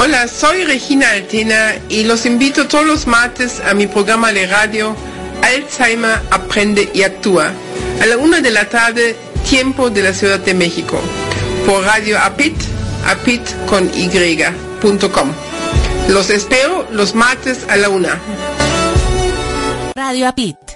Hola, soy Regina Altena y los invito todos los martes a mi programa de radio Alzheimer Aprende y Actúa a la una de la tarde, tiempo de la Ciudad de México, por Radio Apit, apit con. Los espero los martes a la una. Radio Apit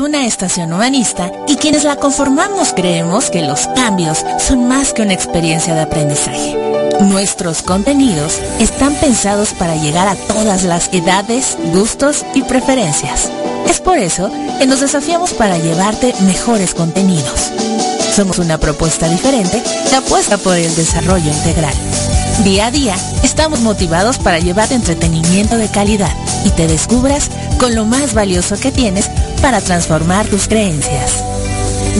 una estación humanista y quienes la conformamos creemos que los cambios son más que una experiencia de aprendizaje. Nuestros contenidos están pensados para llegar a todas las edades, gustos y preferencias. Es por eso que nos desafiamos para llevarte mejores contenidos. Somos una propuesta diferente que apuesta por el desarrollo integral. Día a día estamos motivados para llevar entretenimiento de calidad y te descubras con lo más valioso que tienes para transformar tus creencias.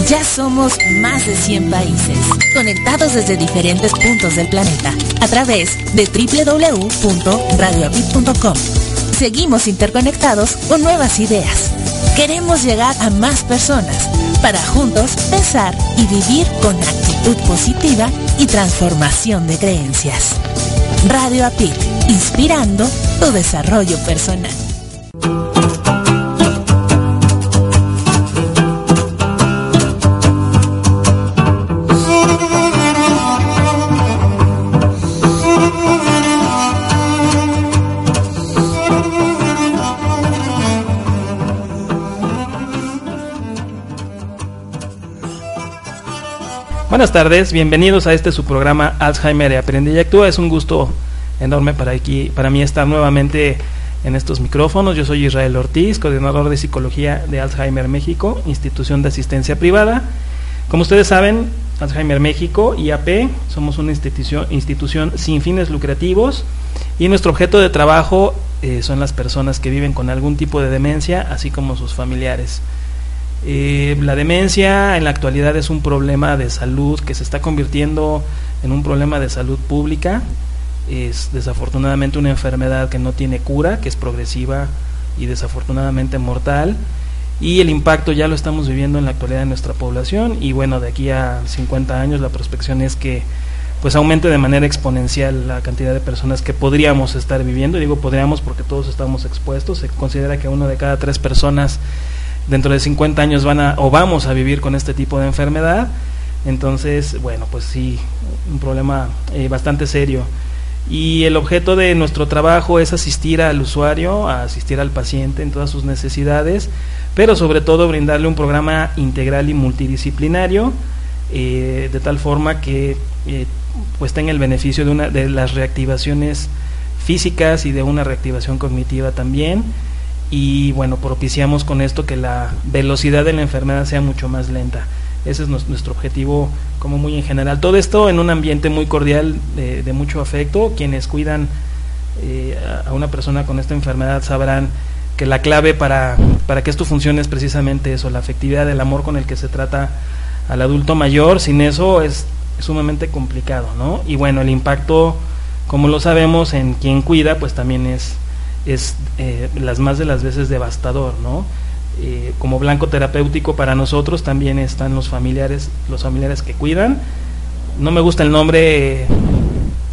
Ya somos más de 100 países, conectados desde diferentes puntos del planeta, a través de www.radioapit.com. Seguimos interconectados con nuevas ideas. Queremos llegar a más personas para juntos pensar y vivir con actitud positiva y transformación de creencias. Radio Apit, inspirando tu desarrollo personal. Buenas tardes, bienvenidos a este su programa Alzheimer Aprende y Actúa. Es un gusto enorme para, aquí, para mí estar nuevamente en estos micrófonos. Yo soy Israel Ortiz, coordinador de Psicología de Alzheimer México, institución de asistencia privada. Como ustedes saben, Alzheimer México, IAP, somos una institución, institución sin fines lucrativos y nuestro objeto de trabajo eh, son las personas que viven con algún tipo de demencia, así como sus familiares. Eh, la demencia en la actualidad es un problema de salud que se está convirtiendo en un problema de salud pública. Es desafortunadamente una enfermedad que no tiene cura, que es progresiva y desafortunadamente mortal. Y el impacto ya lo estamos viviendo en la actualidad de nuestra población. Y bueno, de aquí a 50 años la prospección es que pues aumente de manera exponencial la cantidad de personas que podríamos estar viviendo. Y digo podríamos porque todos estamos expuestos. Se considera que uno de cada tres personas dentro de 50 años van a o vamos a vivir con este tipo de enfermedad. Entonces, bueno, pues sí, un problema eh, bastante serio. Y el objeto de nuestro trabajo es asistir al usuario, a asistir al paciente en todas sus necesidades, pero sobre todo brindarle un programa integral y multidisciplinario, eh, de tal forma que eh, pues tenga el beneficio de, una, de las reactivaciones físicas y de una reactivación cognitiva también y bueno, propiciamos con esto que la velocidad de la enfermedad sea mucho más lenta. Ese es nuestro objetivo como muy en general. Todo esto en un ambiente muy cordial, de, mucho afecto. Quienes cuidan eh, a una persona con esta enfermedad sabrán que la clave para, para que esto funcione es precisamente eso, la afectividad, el amor con el que se trata al adulto mayor. Sin eso es, es sumamente complicado, ¿no? Y bueno, el impacto, como lo sabemos, en quien cuida, pues también es es eh, las más de las veces devastador, ¿no? Eh, como blanco terapéutico para nosotros también están los familiares, los familiares que cuidan. No me gusta el nombre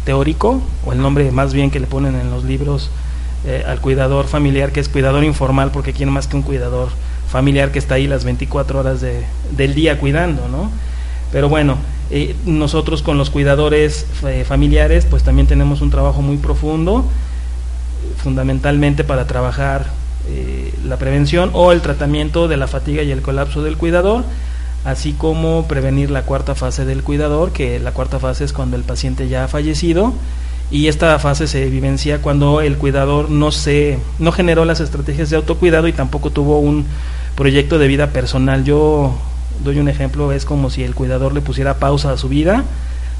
teórico o el nombre más bien que le ponen en los libros eh, al cuidador familiar, que es cuidador informal, porque quiere más que un cuidador familiar que está ahí las 24 horas de, del día cuidando, ¿no? Pero bueno, nosotros con los cuidadores familiares, pues también tenemos un trabajo muy profundo fundamentalmente para trabajar eh, la prevención o el tratamiento de la fatiga y el colapso del cuidador, así como prevenir la cuarta fase del cuidador, que la cuarta fase es cuando el paciente ya ha fallecido y esta fase se vivencia cuando el cuidador no se no generó las estrategias de autocuidado y tampoco tuvo un proyecto de vida personal. Yo doy un ejemplo, es como si el cuidador le pusiera pausa a su vida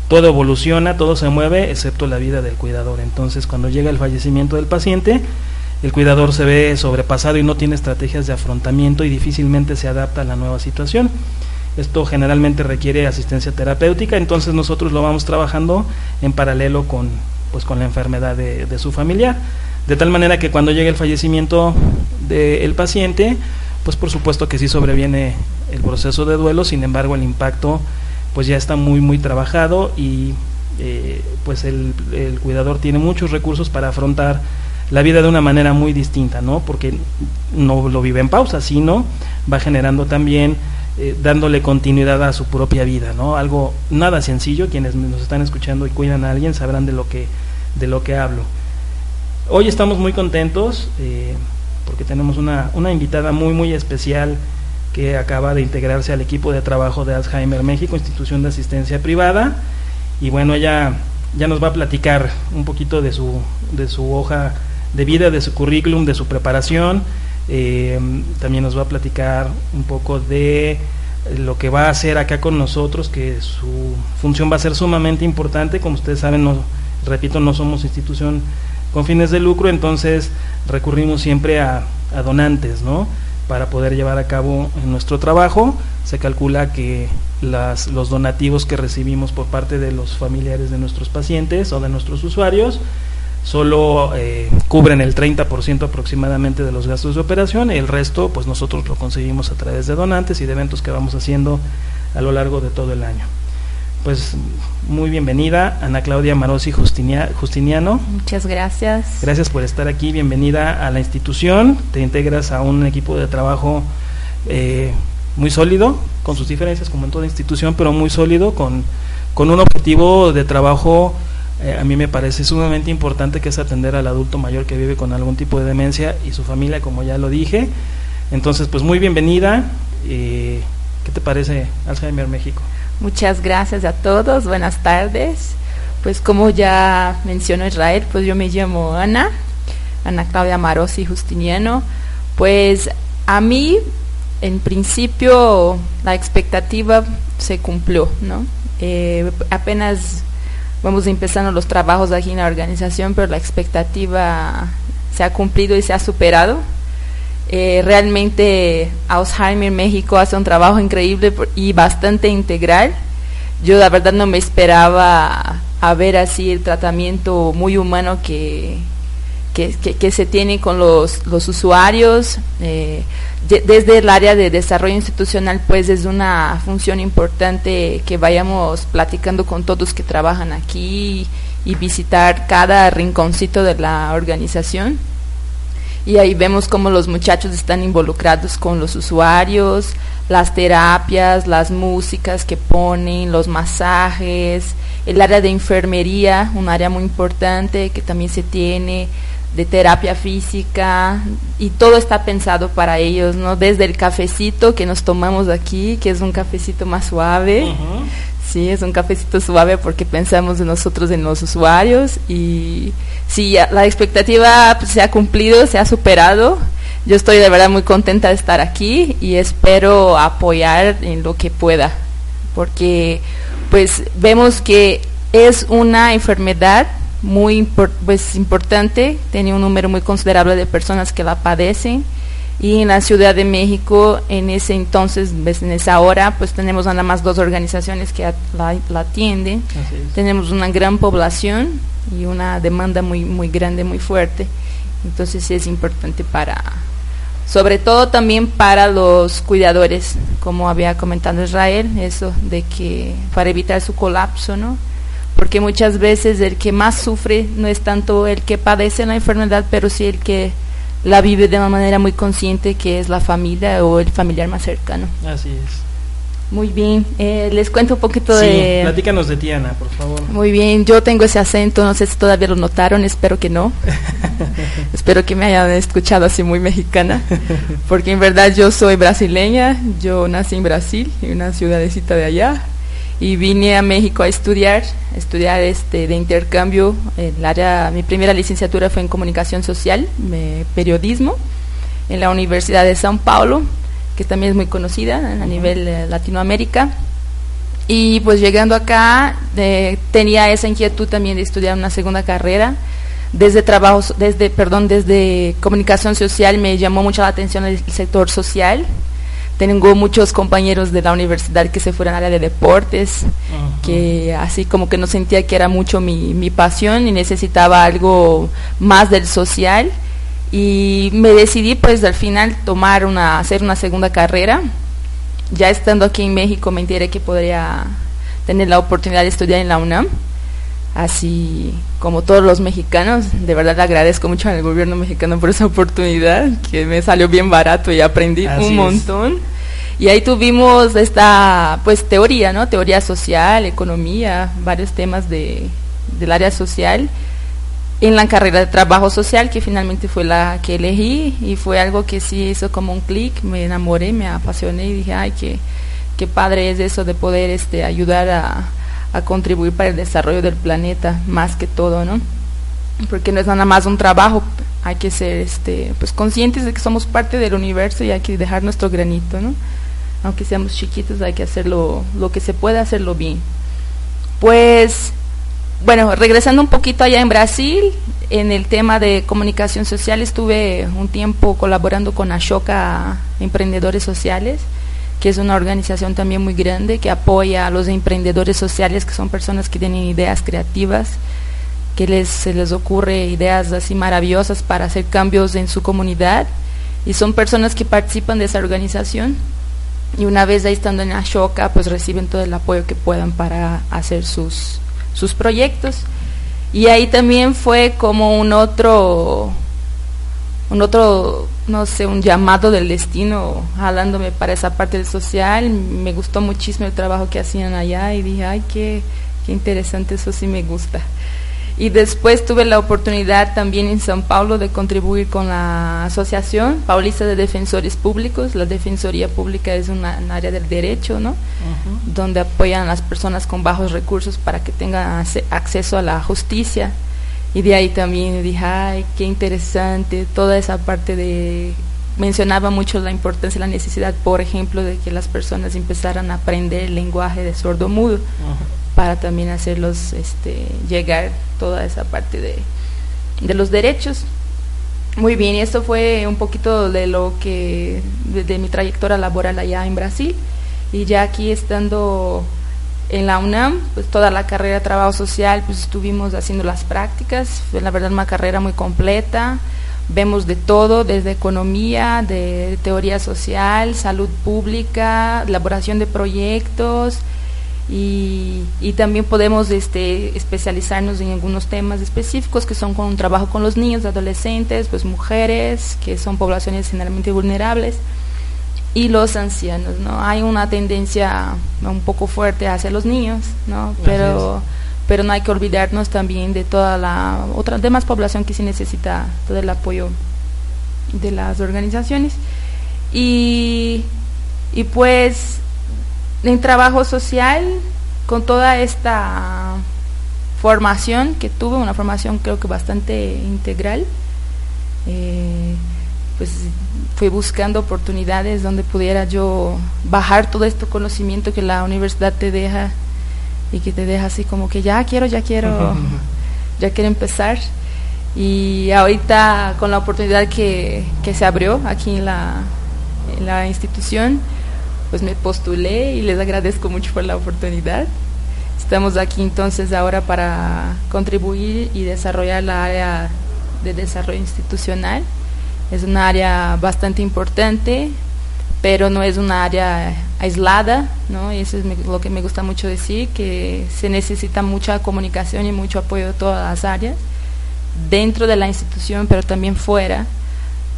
todo evoluciona, todo se mueve, excepto la vida del cuidador. Entonces, cuando llega el fallecimiento del paciente, el cuidador se ve sobrepasado y no tiene estrategias de afrontamiento y difícilmente se adapta a la nueva situación. Esto generalmente requiere asistencia terapéutica, entonces nosotros lo vamos trabajando en paralelo con, pues, con la enfermedad de, su familiar. De tal manera que cuando llegue el fallecimiento del paciente, pues por supuesto que sí sobreviene el proceso de duelo, sin embargo el impacto pues ya está muy muy trabajado y eh, pues el, el, cuidador tiene muchos recursos para afrontar la vida de una manera muy distinta, ¿no? Porque no lo vive en pausa, sino va generando también eh, dándole continuidad a su propia vida, ¿no? Algo nada sencillo, quienes nos están escuchando y cuidan a alguien sabrán de lo que de lo que hablo. Hoy estamos muy contentos eh, porque tenemos una, una invitada muy muy especial que acaba de integrarse al equipo de trabajo de Alzheimer México, institución de asistencia privada. Y bueno, ella ya nos va a platicar un poquito de su, de su hoja de vida, de su currículum, de su preparación. Eh, también nos va a platicar un poco de lo que va a hacer acá con nosotros, que su función va a ser sumamente importante. Como ustedes saben, no, repito, no somos institución con fines de lucro, entonces recurrimos siempre a, a donantes, ¿no? Para poder llevar a cabo nuestro trabajo. Se calcula que los donativos que recibimos por parte de los familiares de nuestros pacientes o de nuestros usuarios solo eh, cubren el 30% aproximadamente de los gastos de operación y el resto pues nosotros lo conseguimos a través de donantes y de eventos que vamos haciendo a lo largo de todo el año. Pues muy bienvenida, Ana Claudia Marosi Justiniano. Muchas gracias. Gracias por estar aquí, bienvenida a la institución. Te integras a un equipo de trabajo eh, muy sólido, con sus diferencias como en toda institución, pero muy sólido, con, con un objetivo de trabajo eh, a mí me parece sumamente importante que es atender al adulto mayor que vive con algún tipo de demencia y su familia, como ya lo dije. Entonces, pues muy bienvenida. Eh, ¿Qué te parece Alzheimer México? Muchas gracias a todos, buenas tardes. Pues como ya mencionó Israel, pues yo me llamo Ana, Ana Claudia Marosi Justiniano. Pues a mí, en principio, la expectativa se cumplió, ¿no? Eh, apenas vamos empezando los trabajos aquí en la organización, pero la expectativa se ha cumplido y se ha superado. Eh, realmente Alzheimer México hace un trabajo increíble y bastante integral. Yo la verdad no me esperaba a ver así el tratamiento muy humano que, que, se tiene con los, los usuarios. Eh, desde el área de desarrollo institucional, pues es una función importante que vayamos platicando con todos que trabajan aquí y visitar cada rinconcito de la organización y ahí vemos cómo los muchachos están involucrados con los usuarios, las terapias, las músicas que ponen, los masajes, el área de enfermería, un área muy importante que también se tiene, de terapia física y todo está pensado para ellos, ¿no? Desde el cafecito que nos tomamos aquí, que es un cafecito más suave, sí, es un cafecito suave porque pensamos en nosotros, en los usuarios y si la expectativa pues, se ha cumplido, se ha superado. Yo estoy de verdad muy contenta de estar aquí y espero apoyar en lo que pueda, porque pues vemos que es una enfermedad muy pues, importante, tiene un número muy considerable de personas que la padecen y en la Ciudad de México en ese entonces, pues, en esa hora, pues tenemos nada más dos organizaciones que la, la atienden, tenemos una gran población y una demanda muy, muy grande, muy fuerte. Entonces es importante para, sobre todo también para los cuidadores, como había comentado Israel, eso de que para evitar su colapso, ¿no? Porque muchas veces el que más sufre no es tanto el que padece la enfermedad, pero sí el que la vive de una manera muy consciente, que es la familia o el familiar más cercano. Así es. Muy bien, eh, les cuento un poquito sí, de... platícanos de Tiana, por favor. Muy bien, yo tengo ese acento, no sé si todavía lo notaron, espero que no. espero que me hayan escuchado así muy mexicana, porque en verdad yo soy brasileña, yo nací en Brasil, en una ciudadecita de allá, y vine a México a estudiar, estudiar este de intercambio, el área, mi primera licenciatura fue en comunicación social, periodismo, en la Universidad de São Paulo, que también es muy conocida a nivel de Latinoamérica. Y pues llegando acá tenía esa inquietud también de estudiar una segunda carrera. Desde trabajos, desde, perdón, desde comunicación social me llamó mucho la atención el sector social. Tengo muchos compañeros de la universidad que se fueron al área de deportes, que así como que no sentía que era mucho mi, mi pasión y necesitaba algo más del social. Y me decidí pues al final tomar una hacer una segunda carrera. Ya estando aquí en México me enteré que podría tener la oportunidad de estudiar en la UNAM así como todos los mexicanos de verdad agradezco mucho al gobierno mexicano por esa oportunidad que me salió bien barato y aprendí un montón. Y ahí tuvimos esta pues teoría no teoría social economía varios temas de del área social en la carrera de trabajo social, que finalmente fue la que elegí y fue algo que sí hizo como un clic, me enamoré, me apasioné y dije, ay, qué, qué padre es eso de poder este, ayudar a, a contribuir para el desarrollo del planeta, más que todo, ¿no? Porque no es nada más un trabajo, hay que ser este, pues conscientes de que somos parte del universo y hay que dejar nuestro granito, ¿no? Aunque seamos chiquitos, hay que hacerlo lo que se puede hacerlo bien. Pues bueno, regresando un poquito allá en Brasil, en el tema de comunicación social estuve un tiempo colaborando con Ashoka Emprendedores Sociales, que es una organización también muy grande que apoya a los emprendedores sociales, que son personas que tienen ideas creativas, que les, se les ocurre ideas así maravillosas para hacer cambios en su comunidad, y son personas que participan de esa organización. Y una vez ahí estando en Ashoka, pues reciben todo el apoyo que puedan para hacer sus sus proyectos. Y ahí también fue como un otro, un otro, no sé, un llamado del destino, jalándome para esa parte del social. Me gustó muchísimo el trabajo que hacían allá y dije, ay, qué, qué interesante, eso sí me gusta. Y después tuve la oportunidad también en São Paulo de contribuir con la Asociación Paulista de Defensores Públicos. La Defensoría Pública es una, un área del derecho, ¿no? Donde apoyan a las personas con bajos recursos para que tengan acceso a la justicia. Y de ahí también dije, ay, qué interesante, toda esa parte de... Mencionaba mucho la importancia y la necesidad, por ejemplo, de que las personas empezaran a aprender el lenguaje de sordo mudo para también hacerlos este, llegar toda esa parte de, de los derechos. Muy bien, y esto fue un poquito de lo que, de, mi trayectoria laboral allá en Brasil. Y ya aquí estando en la UNAM, pues toda la carrera de trabajo social, pues estuvimos haciendo las prácticas. Fue la verdad una carrera muy completa. Vemos de todo, desde economía, de teoría social, salud pública, elaboración de proyectos, y, y, también podemos este, especializarnos en algunos temas específicos que son con un trabajo con los niños, adolescentes, pues mujeres, que son poblaciones generalmente vulnerables, y los ancianos, ¿no? Hay una tendencia un poco fuerte hacia los niños, ¿no? Pero, pero no hay que olvidarnos también de toda la otra demás población que sí necesita todo el apoyo de las organizaciones. Y, y pues en trabajo social, con toda esta formación que tuve, una formación creo que bastante integral, eh, pues fui buscando oportunidades donde pudiera yo bajar todo este conocimiento que la universidad te deja y que te deja así como que ya quiero, ya quiero, ya quiero empezar. Y ahorita con la oportunidad que, que se abrió aquí en la, en la institución, pues me postulé y les agradezco mucho por la oportunidad. Estamos aquí entonces ahora para contribuir y desarrollar la área de desarrollo institucional. Es una área bastante importante, pero no es una área aislada, ¿no? Y eso es lo que me gusta mucho decir, que se necesita mucha comunicación y mucho apoyo de todas las áreas, dentro de la institución, pero también fuera,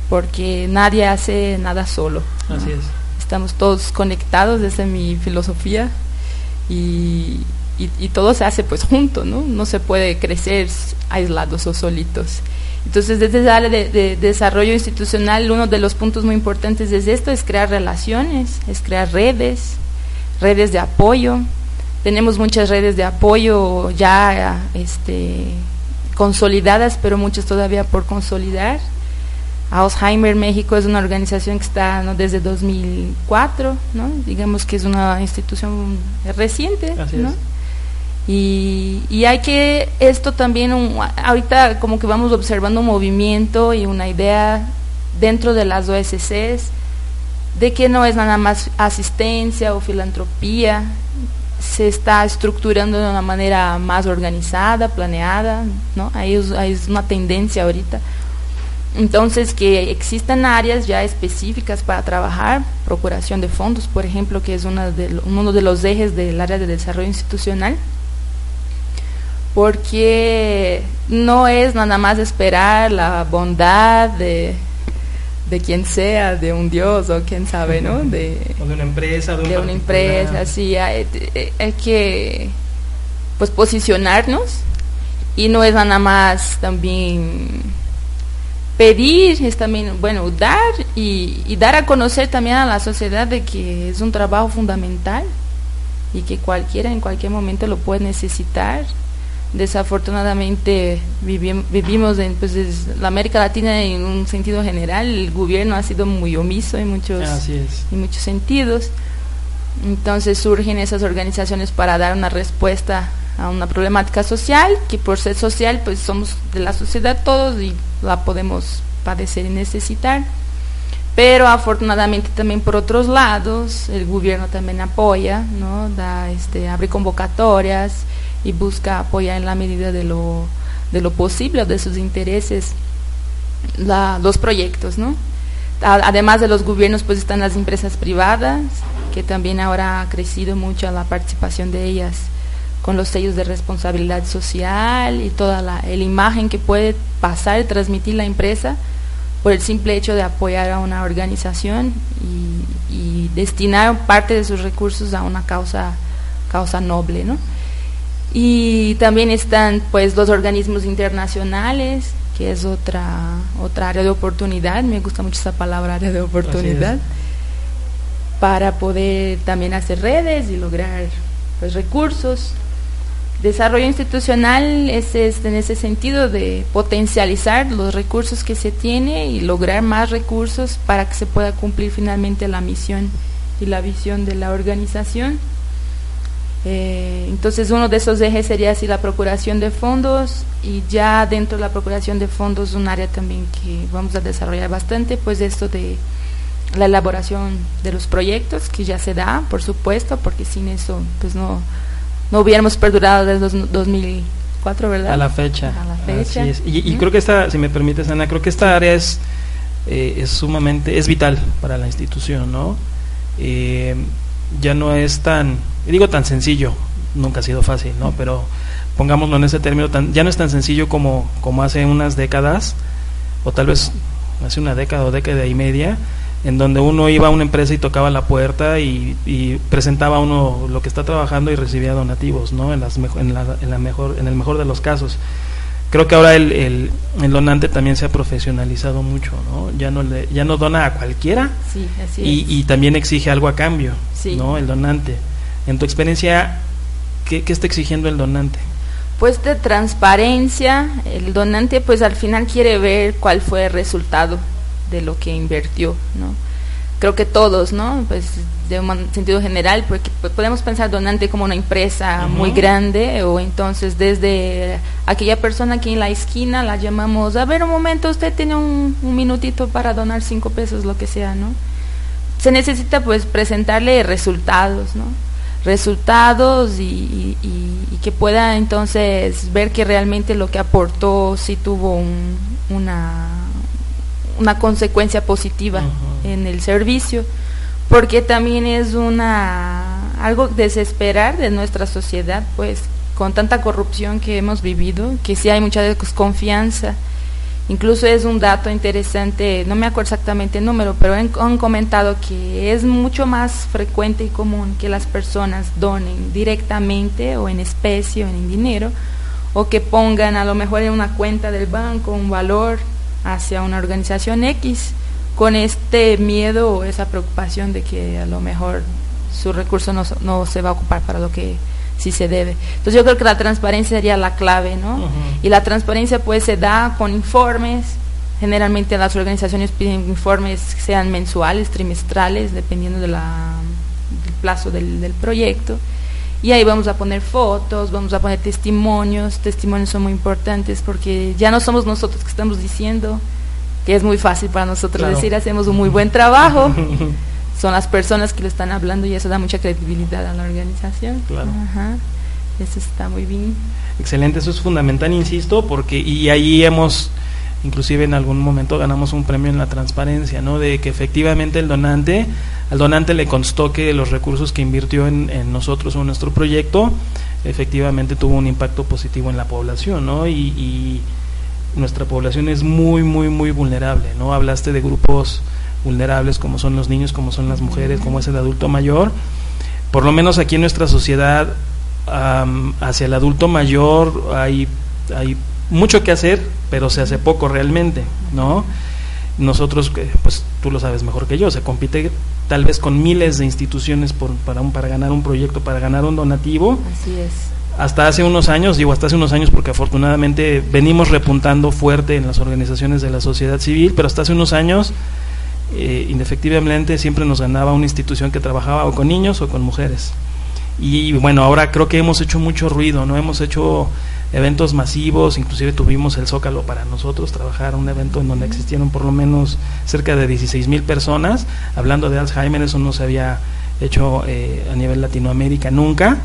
porque nadie hace nada solo. Así es estamos todos conectados, esa es mi filosofía, y, y, todo se hace pues junto, ¿no? No se puede crecer aislados o solitos. Entonces, desde área de, desarrollo institucional, uno de los puntos muy importantes es esto, es crear relaciones, es crear redes, redes de apoyo. Tenemos muchas redes de apoyo ya este, consolidadas, pero muchas todavía por consolidar Alzheimer México es una organización que está ¿no? desde 2004, ¿no? digamos que es una institución reciente. ¿no? Y, hay que esto también, ahorita como que vamos observando un movimiento y una idea dentro de las OSCs de que no es nada más asistencia o filantropía, se está estructurando de una manera más organizada, planeada, ¿no? Ahí es, una tendencia ahorita. Entonces, que existan áreas ya específicas para trabajar, procuración de fondos, por ejemplo, que es una de, uno de los ejes del área de desarrollo institucional, porque no es nada más esperar la bondad de, de quien sea, de un dios o quién sabe, ¿no? De, o de una empresa, de, una empresa, sí, hay, hay, que pues posicionarnos y no es nada más también pedir, es también, bueno, dar y, y dar a conocer también a la sociedad de que es un trabajo fundamental y que cualquiera en cualquier momento lo puede necesitar desafortunadamente vivimos en pues, la América Latina en un sentido general, el gobierno ha sido muy omiso en muchos, en muchos sentidos. Entonces surgen esas organizaciones para dar una respuesta a una problemática social, que por ser social pues somos de la sociedad todos y la podemos padecer y necesitar. Pero afortunadamente también por otros lados el gobierno también apoya, ¿no? da, este, abre convocatorias, y busca apoyar en la medida de lo, de lo posible, de sus intereses, los proyectos, ¿no? Además de los gobiernos, pues están las empresas privadas, que también ahora ha crecido mucho la participación de ellas con los sellos de responsabilidad social y toda la imagen que puede pasar y transmitir la empresa por el simple hecho de apoyar a una organización y, y destinar parte de sus recursos a una causa, causa noble, ¿no? Y también están pues los organismos internacionales, que es otra, otra área de oportunidad, me gusta mucho esa palabra área de oportunidad, para poder también hacer redes y lograr pues, recursos. Desarrollo institucional es, es, en ese sentido de potencializar los recursos que se tiene y lograr más recursos para que se pueda cumplir finalmente la misión y la visión de la organización. Eh, entonces uno de esos ejes sería así la procuración de fondos y ya dentro de la procuración de fondos un área también que vamos a desarrollar bastante, pues esto de la elaboración de los proyectos que ya se da, por supuesto, porque sin eso pues no, no hubiéramos perdurado desde 2004, ¿verdad? A la fecha. A la fecha. Y, creo que esta, si me permites Ana, creo que esta área es, eh, es sumamente, es vital para la institución, ¿no? Eh, ya no es tan digo tan sencillo, nunca ha sido fácil, ¿no? Pero pongámoslo en ese término, tan, ya no es tan sencillo como, como hace unas décadas, o tal vez hace una década o década y media, en donde uno iba a una empresa y tocaba la puerta y, presentaba uno lo que está trabajando y recibía donativos, ¿no? En, las en, la, en, la mejor, en el mejor de los casos. Creo que ahora el, el, el, donante también se ha profesionalizado mucho, ¿no? Ya no, le, ya no dona a cualquiera y, y, también exige algo a cambio, ¿no? El donante. En tu experiencia, ¿qué, está exigiendo el donante? Pues de transparencia, el donante pues al final quiere ver cuál fue el resultado de lo que invirtió, ¿no? Creo que todos, ¿no? Pues de un sentido general, porque podemos pensar donante como una empresa muy grande o entonces desde aquella persona que en la esquina la llamamos, a ver un momento, usted tiene un, un minutito para donar cinco pesos, lo que sea, ¿no? Se necesita pues presentarle resultados, ¿no? Resultados y, que pueda entonces ver que realmente lo que aportó sí tuvo una, una consecuencia positiva en el servicio, porque también es una algo desesperar de nuestra sociedad, pues con tanta corrupción que hemos vivido, que sí hay mucha desconfianza Incluso es un dato interesante, no me acuerdo exactamente el número, pero han, comentado que es mucho más frecuente y común que las personas donen directamente o en especie o en dinero, o que pongan a lo mejor en una cuenta del banco un valor hacia una organización X, con este miedo o esa preocupación de que a lo mejor su recurso no, no se va a ocupar para lo que si se debe. Entonces yo creo que la transparencia sería la clave, ¿no? Y la transparencia pues se da con informes, generalmente las organizaciones piden informes que sean mensuales, trimestrales, dependiendo de la, del plazo del, del proyecto. Y ahí vamos a poner fotos, vamos a poner testimonios. Testimonios son muy importantes porque ya no somos nosotros que estamos diciendo, que es muy fácil para nosotros Claro. decir hacemos un muy buen trabajo. son las personas que lo están hablando y eso da mucha credibilidad a la organización. Claro. Ajá. Eso está muy bien. Excelente, eso es fundamental, insisto, porque y ahí hemos, inclusive en algún momento ganamos un premio en la transparencia, ¿no? De que efectivamente el donante, al donante le constó que los recursos que invirtió en, en nosotros o en nuestro proyecto, efectivamente tuvo un impacto positivo en la población, ¿no? Y, y nuestra población es muy, muy, muy vulnerable, ¿no? Hablaste de grupos vulnerables como son los niños, como son las mujeres, como es el adulto mayor. Por lo menos aquí en nuestra sociedad am, hacia el adulto mayor hay, hay mucho que hacer, pero se hace poco realmente, ¿no? Nosotros, que, pues tú lo sabes mejor que yo, se compite tal vez con miles de instituciones por, para, un, para ganar un proyecto, para ganar un donativo. Así es. Hasta hace unos años, digo hasta hace unos años porque afortunadamente venimos repuntando fuerte en las organizaciones de la sociedad civil, pero hasta hace unos años eh, siempre nos ganaba una institución que trabajaba o con niños o con mujeres. Y bueno, ahora creo que hemos hecho mucho ruido, ¿no? Hemos hecho eventos masivos, inclusive tuvimos el Zócalo para nosotros, trabajar un evento en donde existieron por lo menos cerca de 16 mil personas, hablando de Alzheimer, eso no se había hecho eh, a nivel Latinoamérica nunca.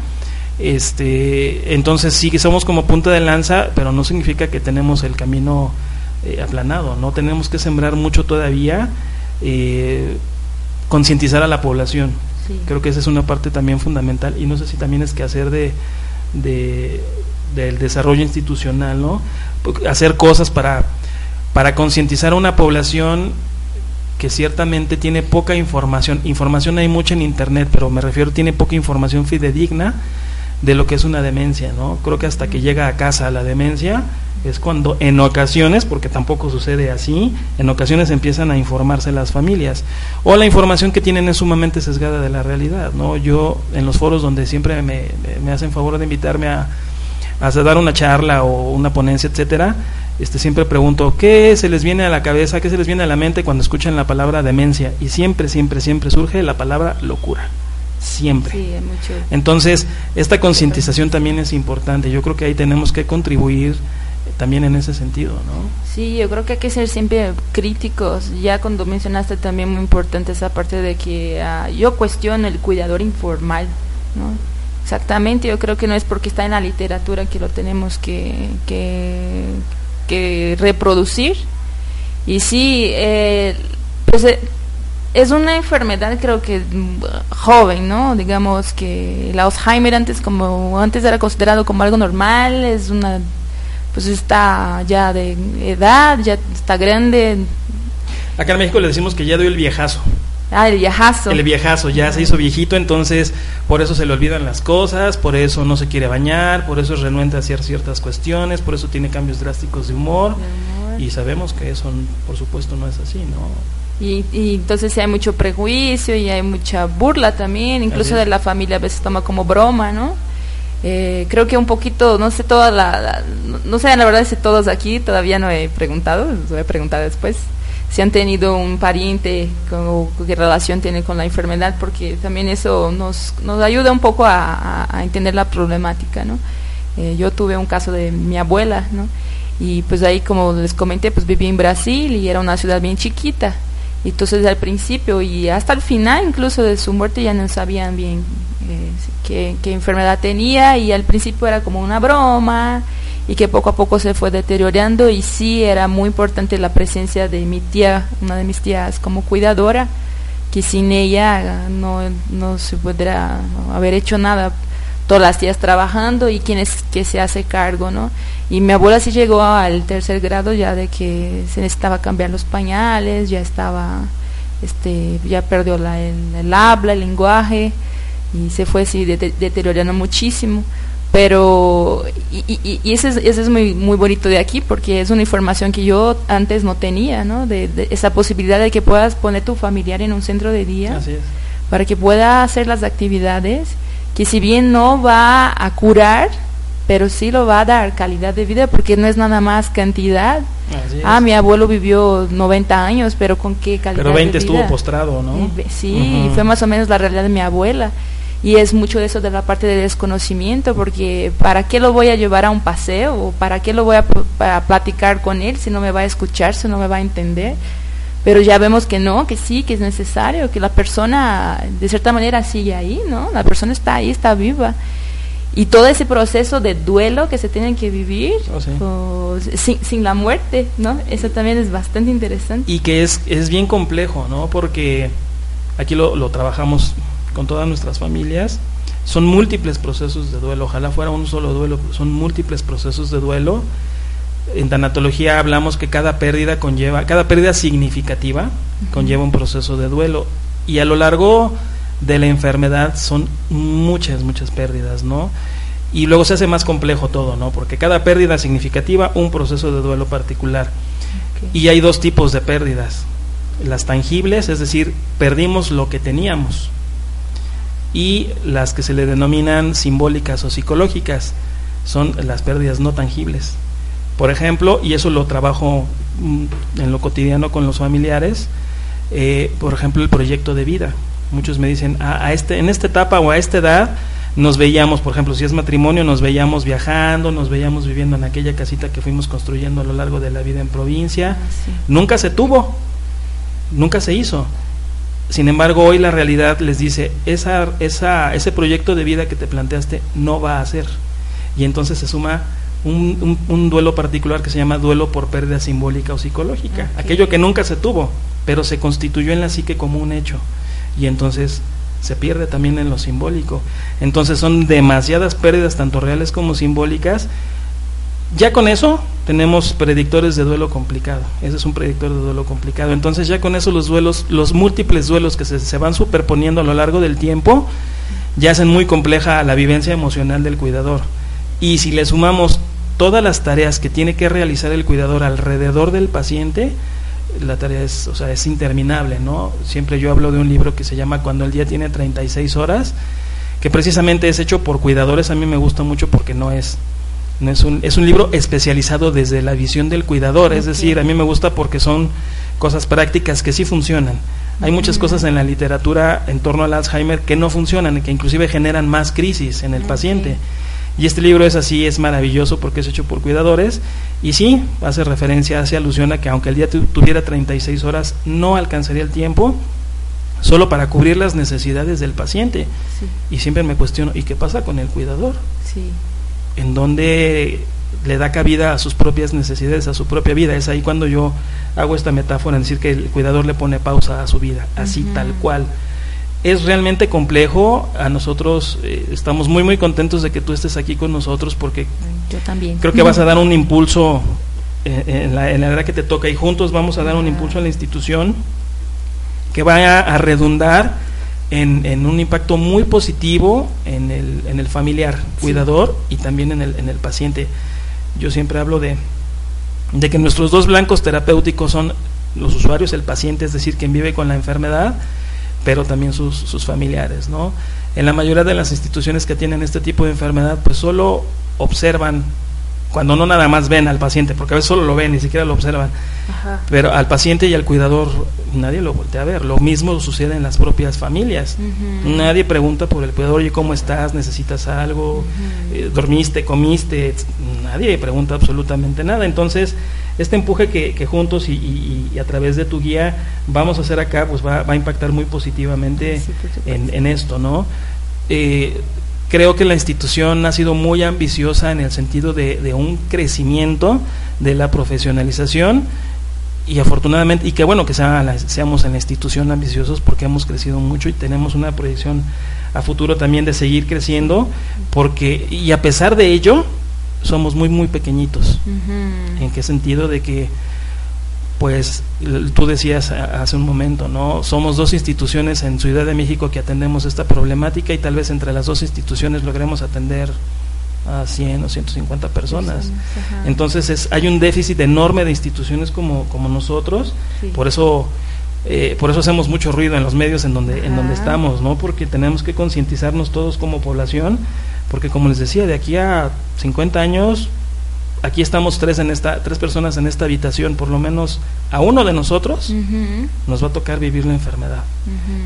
Este, entonces sí que somos como punta de lanza, pero no significa que tenemos el camino eh, aplanado, no tenemos que sembrar mucho todavía, eh, concientizar a la población. Sí. Creo que esa es una parte también fundamental y no sé si también es que hacer de, de del desarrollo institucional, ¿no? Hacer cosas para para concientizar a una población que ciertamente tiene poca información. Información hay mucha en internet, pero me refiero tiene poca información fidedigna de lo que es una demencia, ¿no? Creo que hasta que llega a casa la demencia es cuando en ocasiones, porque tampoco sucede así, en ocasiones empiezan a informarse las familias o la información que tienen es sumamente sesgada de la realidad, ¿no? Yo en los foros donde siempre me, me hacen favor de invitarme a, a dar una charla o una ponencia, etcétera, este siempre pregunto qué se les viene a la cabeza, qué se les viene a la mente cuando escuchan la palabra demencia y siempre, siempre, siempre surge la palabra locura, siempre. Sí. Entonces, esta concientización también es importante. Yo creo que ahí tenemos que contribuir también en ese sentido, ¿no? Sí, yo creo que hay que ser siempre críticos. Ya cuando mencionaste también muy importante esa parte de que ah, yo cuestiono el cuidador informal, ¿no? Exactamente, yo creo que no es porque está en la literatura que lo tenemos que, que, que reproducir. Y sí, eh, pues eh, es una enfermedad creo que mm, joven, ¿no? Digamos que el Alzheimer antes como antes era considerado como algo normal, es una pues está ya de edad, ya está grande. Acá en México le decimos que ya dio el viejazo. Ah, el viejazo. El viejazo ya se hizo viejito, entonces por eso se le olvidan las cosas, por eso no se quiere bañar, por eso es renuente a hacer ciertas cuestiones, por eso tiene cambios drásticos de humor. De humor. Y sabemos que eso, por supuesto, no es así, ¿no? Y, y entonces hay mucho prejuicio y hay mucha burla también, incluso de la familia a veces toma como broma, ¿no? Eh, creo que un poquito, no sé toda la, no- sé la verdad si todos aquí, todavía no he preguntado, les voy a preguntar después, si han tenido un pariente, con, qué relación tiene con la enfermedad, porque también eso nos, nos ayuda un poco a entender la problemática, ¿no? Eh, yo tuve un caso de mi abuela, ¿no? Y pues ahí, como les comenté, pues viví en Brasil y era una ciudad bien chiquita. Entonces al principio y hasta el final incluso de su muerte ya no sabían bien eh, qué, enfermedad tenía y al principio era como una broma y que poco a poco se fue deteriorando y sí era muy importante la presencia de mi tía, una de mis tías como cuidadora, que sin ella no, no se podrá haber hecho nada todas las tías trabajando y quién es que se hace cargo, ¿no? Y mi abuela sí llegó al tercer grado ya de que se necesitaba cambiar los pañales, ya estaba, este, ya perdió la, el, el habla, el lenguaje y se fue dete- deteriorando muchísimo. Pero, y, y, y eso es, eso es muy, muy bonito de aquí porque es una información que yo antes no tenía, ¿no? De, de esa posibilidad de que puedas poner tu familiar en un centro de día Así es. para que pueda hacer las actividades que si bien no va a curar, pero sí lo va a dar calidad de vida porque no es nada más cantidad. Ah, mi abuelo vivió 90 años, pero con qué calidad Pero 20 de vida. estuvo postrado, ¿no? Sí, fue más o menos la realidad de mi abuela. Y es mucho de eso de la parte de desconocimiento, porque ¿para qué lo voy a llevar a un paseo? ¿O para qué lo voy a platicar con él si no me va a escuchar, si no me va a entender? Pero ya vemos que no, que sí, que es necesario, que la persona de cierta manera sigue ahí, ¿no? La persona está ahí, está viva. Y todo ese proceso de duelo que se tiene que vivir Oh, sí. o sin, sin la muerte, ¿no? Eso también es bastante interesante. y que es, es bien complejo, ¿no? Porque aquí lo, lo trabajamos con todas nuestras familias. Son múltiples procesos de duelo, ojalá fuera un solo duelo, pero son múltiples procesos de duelo. En tanatología hablamos que cada pérdida conlleva, cada pérdida significativa conlleva un proceso de duelo y a lo largo de la enfermedad son muchas, muchas pérdidas, ¿no? Y luego se hace más complejo todo, ¿no? Porque cada pérdida significativa, un proceso de duelo particular. Y hay dos tipos de pérdidas. Las tangibles, es decir, perdimos lo que teníamos. Y las que se le denominan simbólicas o psicológicas, son las pérdidas no tangibles. Por ejemplo, y eso lo trabajo mm, en lo cotidiano con los familiares, eh, por ejemplo, el proyecto de vida. Muchos me dicen, a, a este, en esta etapa o a esta edad nos veíamos, por ejemplo, si es matrimonio, nos veíamos viajando, nos veíamos viviendo en aquella casita que fuimos construyendo a lo largo de la vida en provincia. Ah, sí. Nunca se tuvo, nunca se hizo. Sin embargo, hoy la realidad les dice, esa, esa, ese proyecto de vida que te planteaste no va a ser. Y entonces se suma un, un- un duelo particular que se llama duelo por pérdida simbólica o psicológica. Ok. Aquello que nunca se tuvo, pero se constituyó en la psique como un hecho. Y entonces se pierde también en lo simbólico. Entonces son demasiadas pérdidas, tanto reales como simbólicas. Ya con eso tenemos predictores de duelo complicado. Ese es un predictor de duelo complicado. Entonces ya con eso los duelos, los múltiples duelos que se, se van superponiendo a lo largo del tiempo, ya hacen muy compleja la vivencia emocional del cuidador. Y si le sumamos todas las tareas que tiene que realizar el cuidador alrededor del paciente, la tarea es, o sea, es interminable, ¿no? Siempre yo hablo de un libro que se llama Cuando el día tiene 36 horas, que precisamente es hecho por cuidadores, a mí me gusta mucho porque no es no es un es un libro especializado desde la visión del cuidador, es decir, a mí me gusta porque son cosas prácticas que sí funcionan. Hay muchas cosas en la literatura en torno al Alzheimer que no funcionan, que inclusive generan más crisis en el paciente. Y este libro es así, es maravilloso porque es hecho por cuidadores y sí, hace referencia, hace alusión a que aunque el día tu- tuviera 36 horas, no alcanzaría el tiempo solo para cubrir las necesidades del paciente. Sí, Y siempre me cuestiono, ¿y qué pasa con el cuidador? sí. en donde le da cabida a sus propias necesidades, a su propia vida. Es ahí cuando yo hago esta metáfora en decir que el cuidador le pone pausa a su vida, así tal cual. Es realmente complejo, a nosotros eh, estamos muy muy contentos de que tú estés aquí con nosotros porque Yo también. creo que vas a dar un impulso eh, en, la, en la edad que te toca y juntos vamos a dar un impulso a la institución que va a, a redundar en, en un impacto muy positivo en el, en el familiar cuidador y también en el, en el paciente. Yo siempre hablo de, de que nuestros dos blancos terapéuticos son los usuarios, el paciente, es decir, quien vive con la enfermedad, pero también sus, sus familiares, ¿no? En la mayoría de las instituciones que tienen este tipo de enfermedad, pues solo observan, cuando no nada más ven al paciente, porque a veces solo lo ven, ni siquiera lo observan, Ajá. pero al paciente y al cuidador nadie lo voltea a ver. Lo mismo sucede en las propias familias. Ujú. Nadie pregunta por el cuidador, oye, ¿cómo estás? ¿Necesitas algo? Eh, ¿Dormiste? ¿Comiste? Nadie pregunta absolutamente nada. Entonces, este empuje que, que juntos y, y- y a través de tu guía vamos a hacer acá, pues va, va a impactar muy positivamente Sí, en, en esto, ¿no? Eh, creo que la institución ha sido muy ambiciosa en el sentido de, de un crecimiento de la profesionalización y afortunadamente, y que bueno que sea la- seamos en la institución ambiciosos porque hemos crecido mucho y tenemos una proyección a futuro también de seguir creciendo, porque, y a pesar de ello, somos muy, muy pequeñitos. ¿En qué sentido? De que, pues, tú decías hace un momento, ¿no? Somos dos instituciones en Ciudad de México que atendemos esta problemática y tal vez entre las dos instituciones logremos atender a 100 o 150 personas. Entonces es, hay un déficit enorme de instituciones como, como nosotros, Sí. por eso eh, por eso hacemos mucho ruido en los medios en donde, en donde estamos, ¿no? Porque tenemos que concientizarnos todos como población, porque como les decía, de aquí a 50 años, aquí estamos tres en esta, tres personas en esta habitación, por lo menos a uno de nosotros nos va a tocar vivir la enfermedad.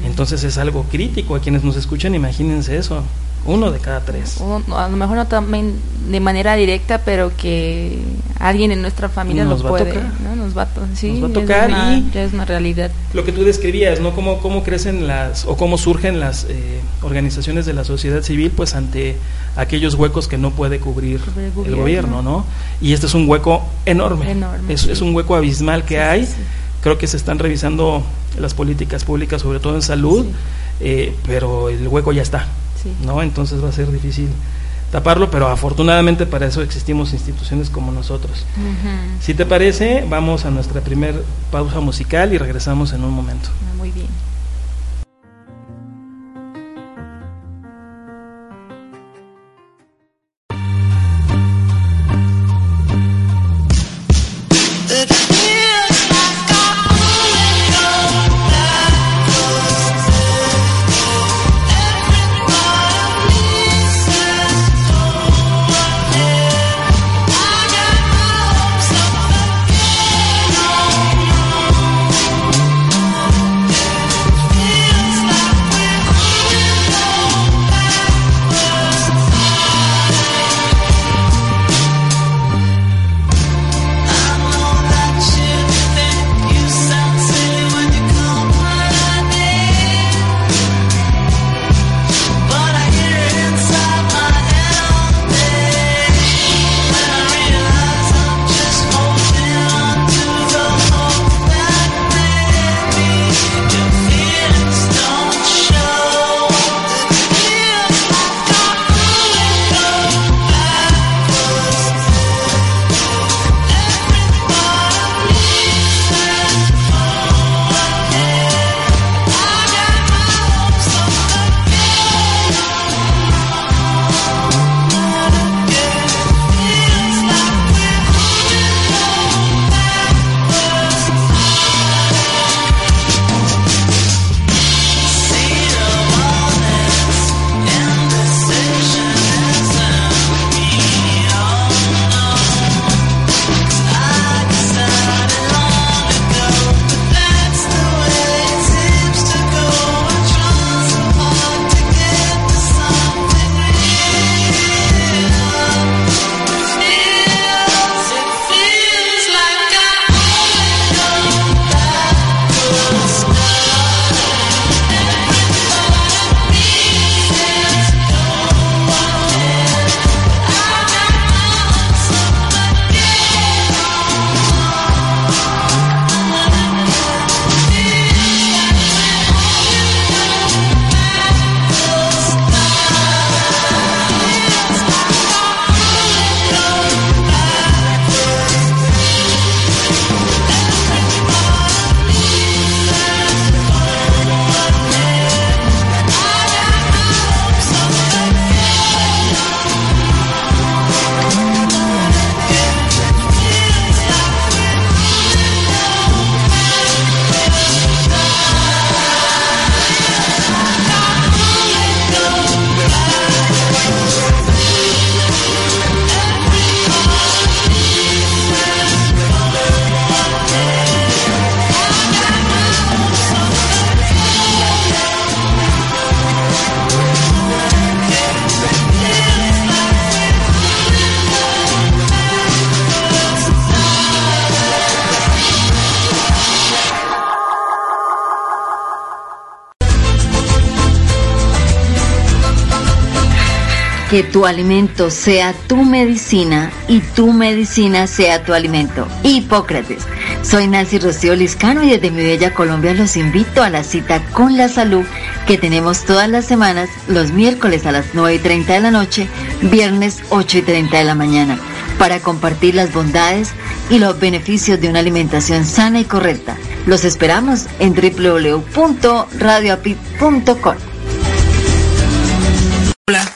Entonces es algo crítico. A quienes nos escuchan, imagínense eso. Uno de cada tres. O a lo mejor no también de manera directa, pero que alguien en nuestra familia Nos lo a puede, tocar. ¿no? Nos va a, to- sí, Nos va a es tocar una- y- ya es una realidad. Lo que tú describías, ¿no? Cómo, cómo crecen las, o cómo surgen las eh, organizaciones de la sociedad civil, pues ante aquellos huecos que no puede cubrir Cubrir el el gobierno. ¿no? Y este es un hueco enorme. Enorme, Es, sí. es un hueco abismal que Sí, hay. Creo que se están revisando las políticas públicas, sobre todo en salud, eh, pero el hueco ya está. ¿no? Entonces va a ser difícil taparlo, pero afortunadamente para eso existimos instituciones como nosotros. Si te parece, vamos a nuestra primer pausa musical y regresamos en un momento. Ah, Muy bien. Que tu alimento sea tu medicina y tu medicina sea tu alimento. Hipócrates. Soy Nancy Rocío Liscano y desde mi bella Colombia los invito a la cita con la salud que tenemos todas las semanas, los miércoles a las 9 y 30 de la noche, viernes 8 y 30 de la mañana, para compartir las bondades y los beneficios de una alimentación sana y correcta. Los esperamos en www.radioapit.com. Hola,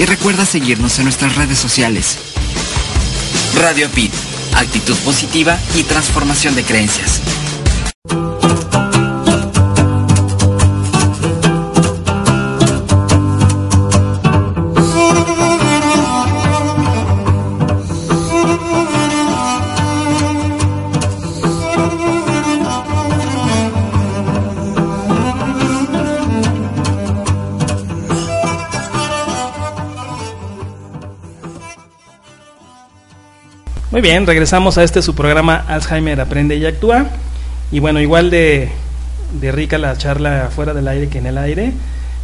Y recuerda seguirnos en nuestras redes sociales. Radio Apit, actitud positiva y transformación de creencias. Muy bien, regresamos a este su programa Alzheimer Aprende y Actúa. Y bueno, igual de, de rica la charla fuera del aire que en el aire,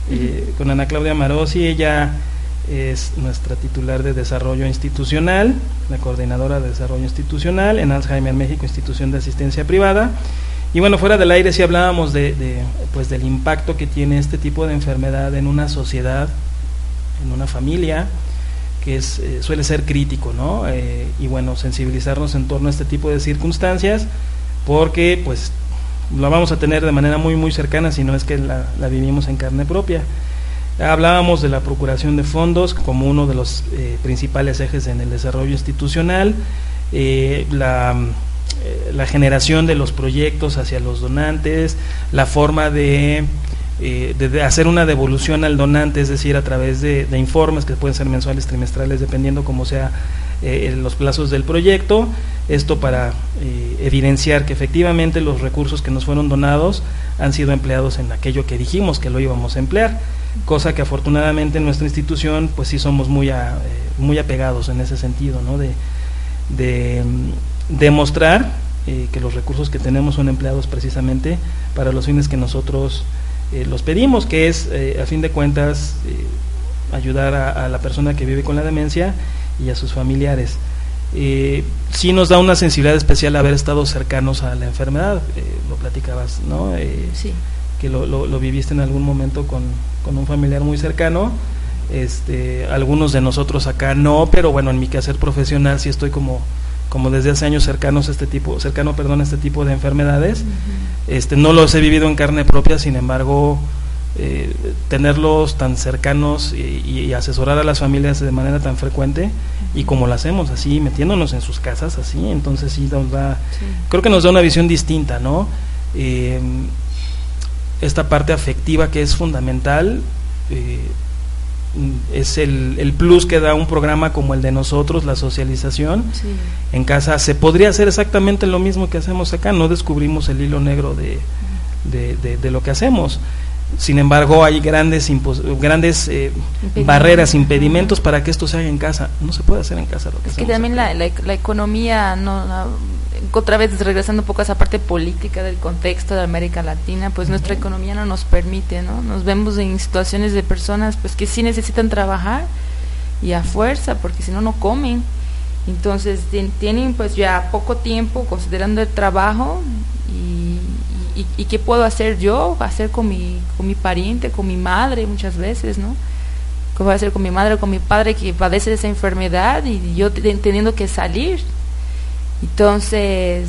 eh, con Ana Claudia Marosi, ella es nuestra titular de Desarrollo Institucional, la coordinadora de Desarrollo Institucional en Alzheimer México, institución de asistencia privada. Y bueno, fuera del aire sí hablábamos de, de, pues del impacto que tiene este tipo de enfermedad en una sociedad, en una familia, que es, eh, suele ser crítico, ¿no? Eh, y bueno, sensibilizarnos en torno a este tipo de circunstancias, porque pues lo vamos a tener de manera muy, muy cercana, si no es que la, la vivimos en carne propia. Hablábamos de la procuración de fondos como uno de los eh, principales ejes en el desarrollo institucional, la, la generación de los proyectos hacia los donantes, la forma de eh, de, hacer una devolución al donante, es decir, a través de, informes que pueden ser mensuales, trimestrales, dependiendo cómo sea eh, los plazos del proyecto. Esto para eh, evidenciar que efectivamente los recursos que nos fueron donados han sido empleados en aquello que dijimos que lo íbamos a emplear, cosa que afortunadamente en nuestra institución pues sí somos muy, a, eh, muy apegados en ese sentido, ¿no? de, de mm, demostrar que los recursos que tenemos son empleados precisamente para los fines que nosotros eh, los pedimos, que es, eh, a fin de cuentas, eh, ayudar a, a, la persona que vive con la demencia y a sus familiares. Sí nos da una sensibilidad especial haber estado cercanos a la enfermedad, lo platicabas, ¿no? sí. Que lo, lo, lo, viviste en algún momento con, con un familiar muy cercano. Este, algunos de nosotros acá no, pero bueno, en mi quehacer profesional sí estoy como como desde hace años cercanos a este tipo, cercano, perdón, a este tipo de enfermedades. Uh -huh. Este, no los he vivido en carne propia, sin embargo, eh, tenerlos tan cercanos y, y, asesorar a las familias de manera tan frecuente y como lo hacemos así, metiéndonos en sus casas así, entonces sí nos da, sí. creo que nos da una visión distinta, ¿no? Eh, esta parte afectiva que es fundamental. Eh, es el, el, plus que da un programa como el de nosotros, la socialización. Sí. En casa se podría hacer exactamente lo mismo que hacemos acá, no descubrimos el hilo negro de, de, de, de lo que hacemos. Sin embargo, hay grandes, grandes eh, impedimentos. barreras, impedimentos para que esto se haga en casa. No se puede hacer en casa lo que Es que también la, la, la, economía, no, no, otra vez regresando un poco a esa parte política del contexto de América Latina, pues uh -huh. nuestra economía no nos permite, ¿no? Nos vemos en situaciones de personas pues que sí necesitan trabajar y a fuerza, porque si no, no comen. Entonces tienen pues ya poco tiempo considerando el trabajo y y, y, qué puedo hacer yo, hacer con mi, con mi pariente, con mi madre muchas veces, ¿no? ¿Qué voy a hacer con mi madre, con mi padre que padece esa enfermedad y yo teniendo que salir? Entonces,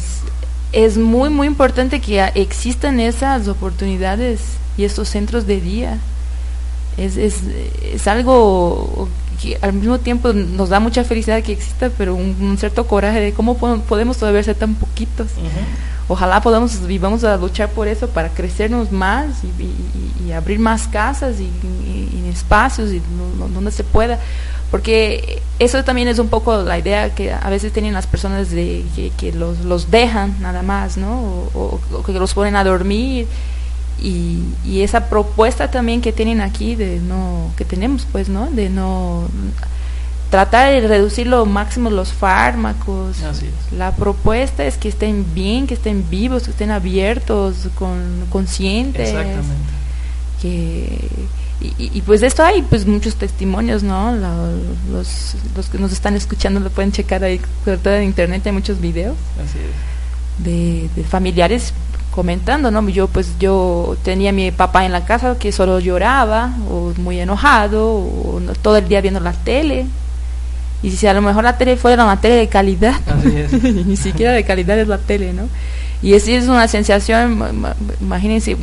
es muy, muy importante que existan esas oportunidades y estos centros de día. Es, es, es algo que al mismo tiempo nos da mucha felicidad que exista, pero un, un cierto coraje de cómo podemos todavía ser tan poquitos. Uh -huh ojalá podamos y vamos a luchar por eso para crecernos más y, y, y abrir más casas y, y espacios y donde se pueda. Porque eso también es un poco la idea que a veces tienen las personas de que, que los, los dejan nada más no o, o, o, que los ponen a dormir y, y esa propuesta también que tienen aquí de no que tenemos pues no de no tratar de reducir lo máximo los fármacos. La propuesta es que estén bien, que estén vivos, que estén abiertos, con conscientes. Exactamente. Que y, y, pues de esto hay pues muchos testimonios, ¿no? Los, los que nos están escuchando lo pueden checar ahí, sobre todo en internet hay muchos videos Así es. De, de familiares comentando, ¿no? Yo pues yo tenía a mi papá en la casa que solo lloraba o muy enojado o todo el día viendo la tele. Y si a lo mejor la tele fuera una tele de calidad, es. ni siquiera de calidad es la tele, ¿no? Y así es una sensación, ma- ma- imagínense,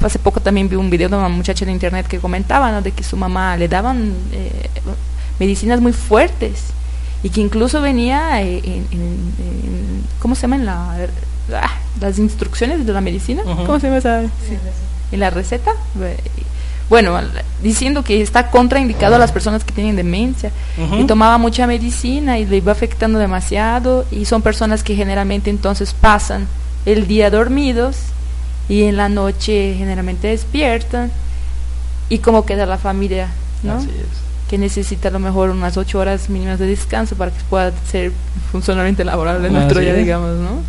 hace poco también vi un video de una muchacha de internet que comentaba, ¿no? De que su mamá le daban eh, medicinas muy fuertes y que incluso venía eh, en, en- en- ¿cómo se llama? En la, ah, las instrucciones de la medicina, Ujú. ¿cómo se llama esa? En la receta. Bueno, diciendo que está contraindicado a las personas que tienen demencia y tomaba mucha medicina y le iba afectando demasiado y son personas que generalmente entonces pasan el día dormidos y en la noche generalmente despiertan y cómo queda la familia, ¿no? Así es. Que necesita a lo mejor unas ocho horas mínimas de descanso para que pueda ser funcionalmente laboral de nuestro día, digamos, ¿no?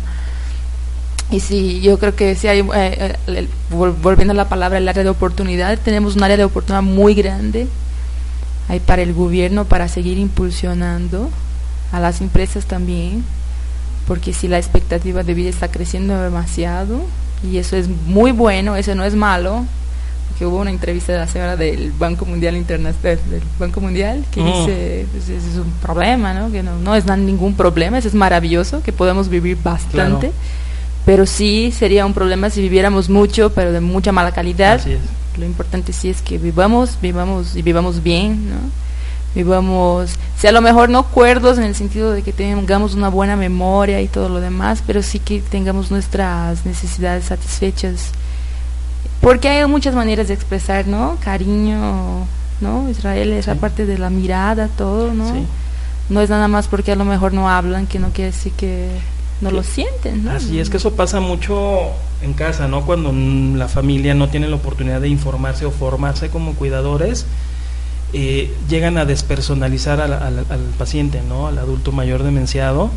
Y sí, yo creo que sí hay, eh, eh, volviendo a la palabra, el área de oportunidad, tenemos un área de oportunidad muy grande hay para el gobierno para seguir impulsionando a las empresas también, porque si la expectativa de vida está creciendo demasiado, y eso es muy bueno, eso no es malo, porque hubo una entrevista de la señora del Banco Mundial Internacional, del Banco Mundial, que Mm. dice, pues, es un problema, ¿no? Que no, no es ningún problema, eso es maravilloso, que podemos vivir bastante. Claro. Pero sí sería un problema si viviéramos mucho, pero de mucha mala calidad. Así es. Lo importante sí es que vivamos, vivamos y vivamos bien, ¿no? Vivamos, si a lo mejor no cuerdos en el sentido de que tengamos una buena memoria y todo lo demás, pero sí que tengamos nuestras necesidades satisfechas. Porque hay muchas maneras de expresar, ¿no? Cariño, ¿no? Israel es Sí. aparte de la mirada, todo, ¿no? Sí. No es nada más porque a lo mejor no hablan, que no quiere decir que no lo sienten, ¿no? Así es que eso pasa mucho en casa, ¿no? Cuando mm, la familia no tiene la oportunidad de informarse o formarse como cuidadores, eh, llegan a despersonalizar al, al- al paciente, ¿no? Al adulto mayor demenciado.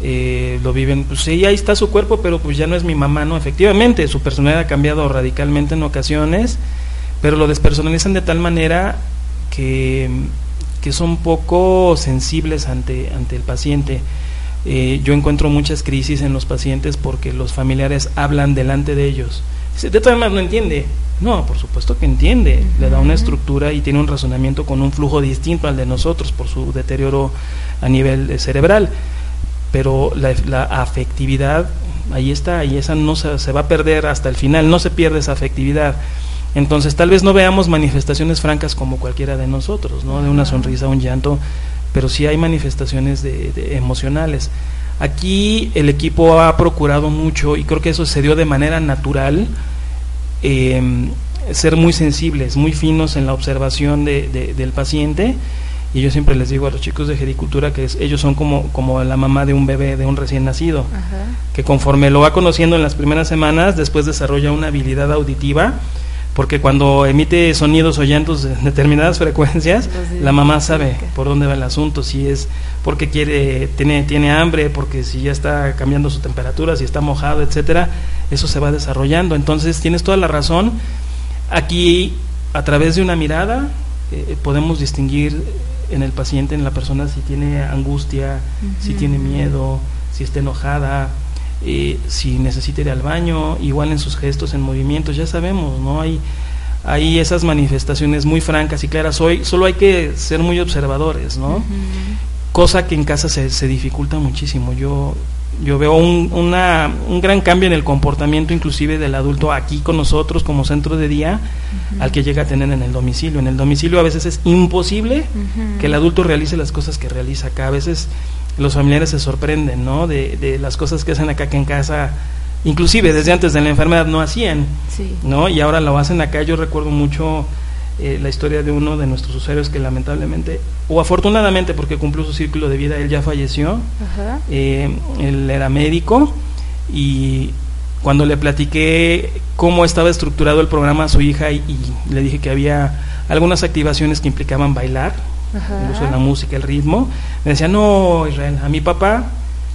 eh, lo viven, pues sí, ahí está su cuerpo, pero pues ya no es mi mamá, ¿no? Efectivamente, su personalidad ha cambiado radicalmente en ocasiones, pero lo despersonalizan de tal manera que, que son poco sensibles ante, ante el paciente. Eh, yo encuentro muchas crisis en los pacientes porque los familiares hablan delante de ellos. Dice, de todas maneras no entiende. No, por supuesto que entiende. Le da una estructura y tiene un razonamiento con un flujo distinto al de nosotros por su deterioro a nivel eh, cerebral. Pero la, la afectividad, ahí está, y esa no se, se va a perder hasta el final, no se pierde esa afectividad. Entonces tal vez no veamos manifestaciones francas como cualquiera de nosotros, ¿no? De una sonrisa, un llanto, pero sí hay manifestaciones de, de emocionales. Aquí el equipo ha procurado mucho y creo que eso se dio de manera natural, eh, ser muy sensibles, muy finos en la observación de- de- del paciente. Y yo siempre les digo a los chicos de gericultura que es- ellos son como, como la mamá de un bebé, de un recién nacido Ajá. que conforme lo va conociendo en las primeras semanas, después desarrolla una habilidad auditiva, porque cuando emite sonidos o llantos en determinadas frecuencias, la mamá sabe por dónde va el asunto, si es porque quiere, tiene, tiene hambre, porque si ya está cambiando su temperatura, si está mojado, etcétera, eso se va desarrollando. Entonces tienes toda la razón. Aquí, a través de una mirada, eh, podemos distinguir en el paciente, en la persona, si tiene angustia, si tiene miedo, si está enojada, eh, si necesita ir al baño, igual en sus gestos, en movimientos, ya sabemos, ¿no? Hay, hay esas manifestaciones muy francas y claras. Hoy solo hay que ser muy observadores, ¿no? Cosa que en casa se, se dificulta muchísimo. Yo, yo veo un, una, un gran cambio en el comportamiento inclusive del adulto aquí con nosotros como centro de día al que llega a tener en el domicilio. En el domicilio a veces es imposible que el adulto realice las cosas que realiza acá. A veces los familiares se sorprenden, ¿no? De, de las cosas que hacen acá que en casa, inclusive desde antes de la enfermedad no hacían, Sí. ¿no? Y ahora lo hacen acá. Yo recuerdo mucho eh, la historia de uno de nuestros usuarios que lamentablemente, o afortunadamente porque cumplió su círculo de vida, él ya falleció. Ajá. Eh, él era médico y cuando le platiqué cómo estaba estructurado el programa a su hija y, y le dije que había algunas activaciones que implicaban bailar, Ajá. el uso de la música, el ritmo, me decía, no, Israel, a mi papá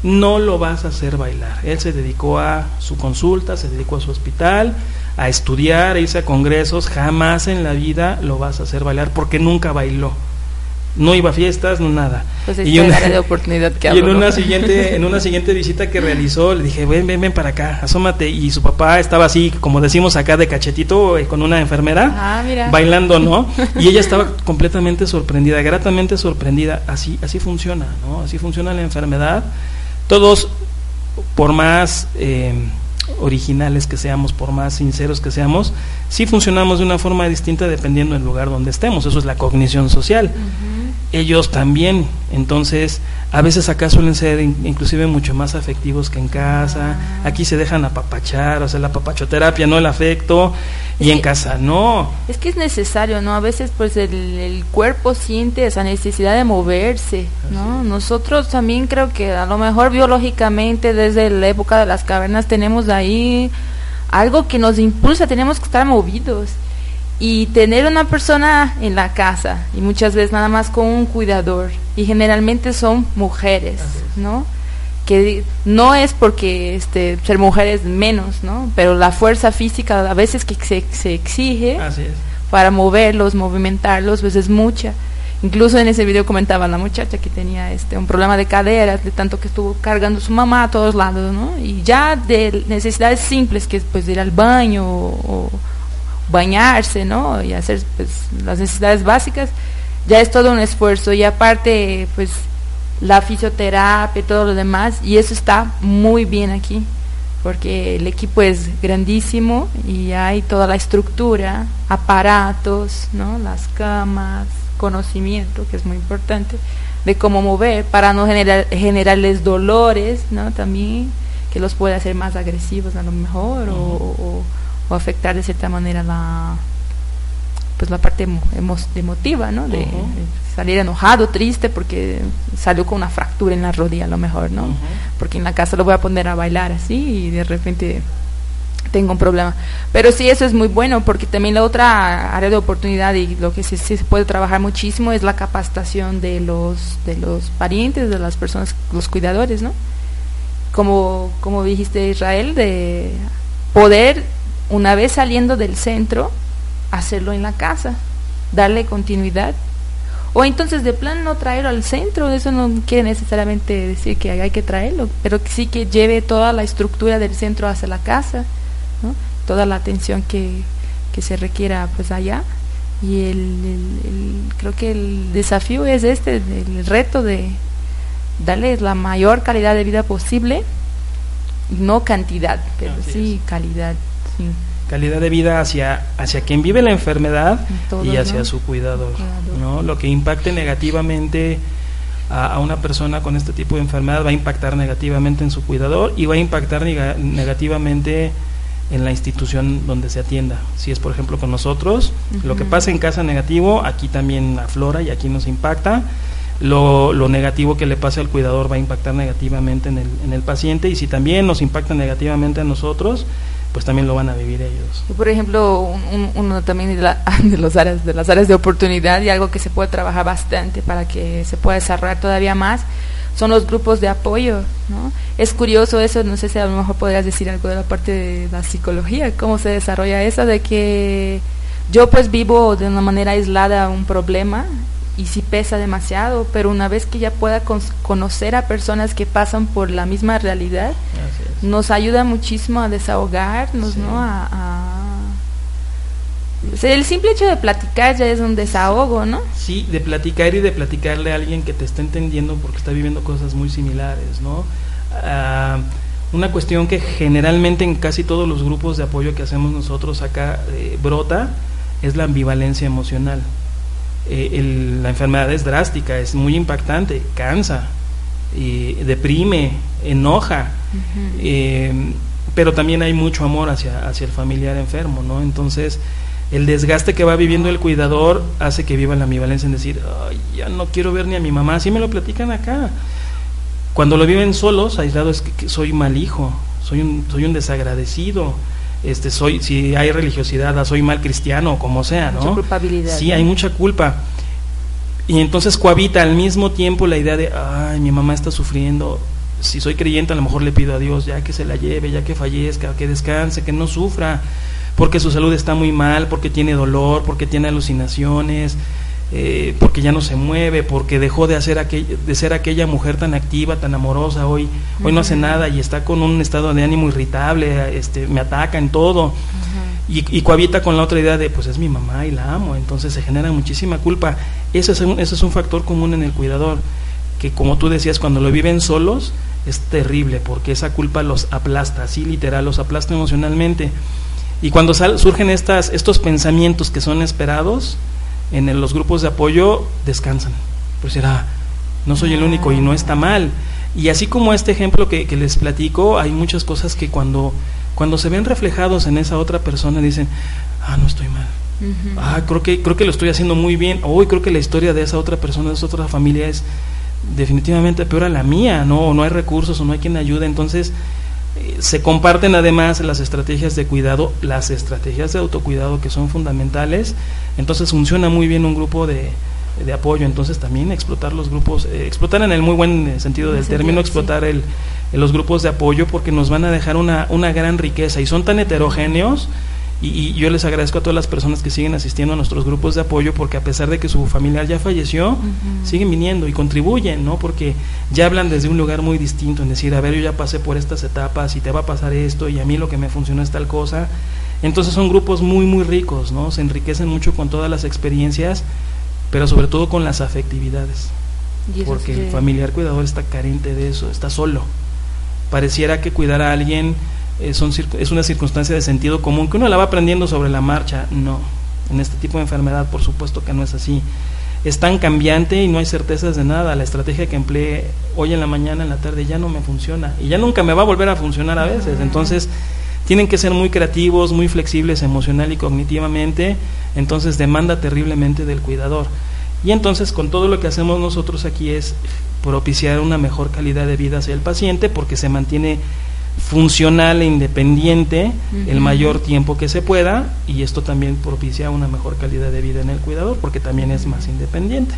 no lo vas a hacer bailar. Él se dedicó a su consulta, se dedicó a su hospital, a estudiar, a irse a congresos, jamás en la vida lo vas a hacer bailar porque nunca bailó. No iba a fiestas, no nada. Pues y una- oportunidad que y en una siguiente en una siguiente visita que realizó le dije ven ven ven para acá asómate y su papá estaba así como decimos acá de cachetito eh, con una enfermera Ah, mira. bailando no y ella estaba completamente sorprendida gratamente sorprendida así así funciona no así funciona la enfermedad todos por más eh, originales que seamos, por más sinceros que seamos, sí funcionamos de una forma distinta dependiendo del lugar donde estemos. Eso es la cognición social. Ellos también, entonces, a veces acá suelen ser in- inclusive mucho más afectivos que en casa. Aquí se dejan apapachar, o sea, la apapachoterapia, no el afecto, y en casa no. Es que es necesario, ¿no? A veces pues el, el cuerpo siente esa necesidad de moverse, ¿no? Nosotros también creo que a lo mejor biológicamente desde la época de las cavernas tenemos ahí algo que nos impulsa, tenemos que estar movidos. Y tener una persona en la casa, y muchas veces nada más con un cuidador, y generalmente son mujeres, ¿no? que no es porque este ser mujer es menos, ¿no? Pero la fuerza física a veces que se, se exige para moverlos, movimentarlos, pues es mucha. Incluso en ese video comentaba la muchacha que tenía este un problema de caderas, de tanto que estuvo cargando su mamá a todos lados, ¿no? Y ya de necesidades simples, que es pues ir al baño o bañarse, ¿no? Y hacer pues las necesidades básicas, ya es todo un esfuerzo. Y aparte, pues la fisioterapia y todo lo demás, y eso está muy bien aquí, porque el equipo es grandísimo y hay toda la estructura, aparatos, ¿no? las camas, conocimiento, que es muy importante, de cómo mover para no generar, generarles dolores, ¿no? también que los puede hacer más agresivos a lo mejor o, o- o afectar de cierta manera la pues la parte emo- emo- emotiva, ¿no? De, salir enojado, triste porque salió con una fractura en la rodilla a lo mejor, ¿no? Porque en la casa lo voy a poner a bailar así y de repente tengo un problema. Pero sí, eso es muy bueno porque también la otra área de oportunidad y lo que sí, sí se puede trabajar muchísimo es la capacitación de los de los parientes, de las personas, los cuidadores, ¿no? Como como dijiste Israel de poder una vez saliendo del centro hacerlo en la casa, darle continuidad. O entonces de plan no traerlo al centro, eso no quiere necesariamente decir que hay que traerlo, pero que sí que lleve toda la estructura del centro hacia la casa, ¿no? toda la atención que, que se requiera pues allá. Y el, el- el- creo que el desafío es este, el reto de darle la mayor calidad de vida posible, no cantidad, pero Así sí calidad. Sí. calidad de vida hacia, hacia quien vive la enfermedad Todos, y hacia ¿no? su cuidador, Cuidador. ¿no? Lo que impacte negativamente a, a una persona con este tipo de enfermedad va a impactar negativamente en su cuidador y va a impactar nega- negativamente en la institución donde se atienda. Si es, por ejemplo, con nosotros, lo que pasa en casa negativo, aquí también aflora y aquí nos impacta. Lo, lo negativo que le pase al cuidador va a impactar negativamente en el, en el paciente y si también nos impacta negativamente a nosotros, pues también lo van a vivir ellos. Y por ejemplo, un- un- uno también de, la- de los áreas, de las áreas de oportunidad y algo que se puede trabajar bastante para que se pueda desarrollar todavía más son los grupos de apoyo, ¿no? Es curioso eso, no sé si a lo mejor podrías decir algo de la parte de la psicología, cómo se desarrolla eso, de que yo pues vivo de una manera aislada un problema y sí pesa demasiado, pero una vez que ya pueda con- conocer a personas que pasan por la misma realidad, nos ayuda muchísimo a desahogarnos, Sí. ¿no? A, a- o sea, el simple hecho de platicar ya es un desahogo, ¿no? Sí, de platicar y de platicarle a alguien que te está entendiendo porque está viviendo cosas muy similares, ¿no? Ah, una cuestión que generalmente en casi todos los grupos de apoyo que hacemos nosotros acá eh, brota es la ambivalencia emocional. Eh, el- la enfermedad es drástica, es muy impactante, cansa, y deprime, enoja, eh, pero también hay mucho amor hacia, hacia el familiar enfermo, ¿no? Entonces, el desgaste que va viviendo el cuidador hace que viva la ambivalencia en decir, Ay, ya no quiero ver ni a mi mamá, así me lo platican acá. Cuando lo viven solos, aislados, es que, que soy mal hijo, soy un, soy un desagradecido, este, soy, si hay religiosidad, soy mal cristiano, como sea, ¿no? Mucha culpabilidad, Sí, ¿no? hay mucha culpa. Y entonces cohabita al mismo tiempo la idea de, ay, mi mamá está sufriendo. Si soy creyente, a lo mejor le pido a Dios ya que se la lleve, ya que fallezca, que descanse, que no sufra, porque su salud está muy mal, porque tiene dolor, porque tiene alucinaciones. Eh, porque ya no se mueve, porque dejó de, hacer aquel- de ser aquella mujer tan activa, tan amorosa, hoy, hoy no hace nada y está con un estado de ánimo irritable, este, me ataca en todo. Y, y cohabita con la otra idea de, pues es mi mamá y la amo, entonces se genera muchísima culpa. Ese es un, ese es un factor común en el cuidador, que como tú decías, cuando lo viven solos es terrible, porque esa culpa los aplasta, así literal, los aplasta emocionalmente. Y cuando sal- surgen estas, estos pensamientos que son esperados, en el- los grupos de apoyo descansan. Pues será, no soy el único y no está mal. Y así como este ejemplo que, que les platico, hay muchas cosas que cuando, cuando se ven reflejados en esa otra persona dicen, ah, no estoy mal. Ah, creo que, creo que lo estoy haciendo muy bien. Hoy creo que la historia de esa otra persona, de esa otra familia es definitivamente peor a la mía, ¿no? O no hay recursos o no hay quien ayude. Entonces, se comparten además las estrategias de cuidado, las estrategias de autocuidado que son fundamentales. Entonces, funciona muy bien un grupo de, de apoyo. Entonces, también explotar los grupos, eh, explotar en el muy buen eh, sentido En del el término, sí. explotar el, los grupos de apoyo porque nos van a dejar una, una gran riqueza y son tan heterogéneos. Y, y yo les agradezco a todas las personas que siguen asistiendo a nuestros grupos de apoyo porque a pesar de que su familiar ya falleció, siguen viniendo y contribuyen, ¿no? Porque ya hablan desde un lugar muy distinto, en decir, a ver, yo ya pasé por estas etapas y te va a pasar esto y a mí lo que me funcionó es tal cosa. Entonces son grupos muy, muy ricos, ¿no? Se enriquecen mucho con todas las experiencias, pero sobre todo con las afectividades. Porque es el familiar cuidador está carente de eso, está solo. Pareciera que cuidar a alguien eh, es una circunstancia de sentido común, que uno la va aprendiendo sobre la marcha. No, en este tipo de enfermedad por supuesto que no es así. Es tan cambiante y no hay certezas de nada. La estrategia que empleé hoy en la mañana, en la tarde, ya no me funciona. Y ya nunca me va a volver a funcionar a veces. Entonces, tienen que ser muy creativos, muy flexibles emocional y cognitivamente. Entonces, demanda terriblemente del cuidador. Y entonces con todo lo que hacemos nosotros aquí es propiciar una mejor calidad de vida hacia el paciente porque se mantiene funcional e independiente el mayor tiempo que se pueda y esto también propicia una mejor calidad de vida en el cuidador porque también es más independiente.